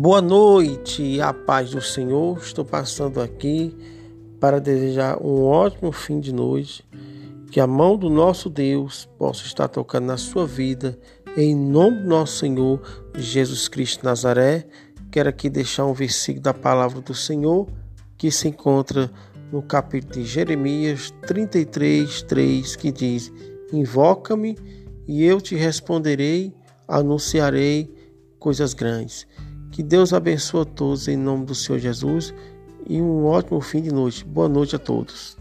Boa noite, a paz do Senhor. Estou passando aqui para desejar um ótimo fim de noite. Que a mão do nosso Deus possa estar tocando na sua vida. Em nome do nosso Senhor Jesus Cristo Nazaré. Quero aqui deixar um versículo da palavra do Senhor que se encontra no capítulo de Jeremias 33, 3, que diz: Invoca-me e eu te responderei, anunciarei coisas grandes. Que Deus abençoe a todos em nome do Senhor Jesus e um ótimo fim de noite. Boa noite a todos.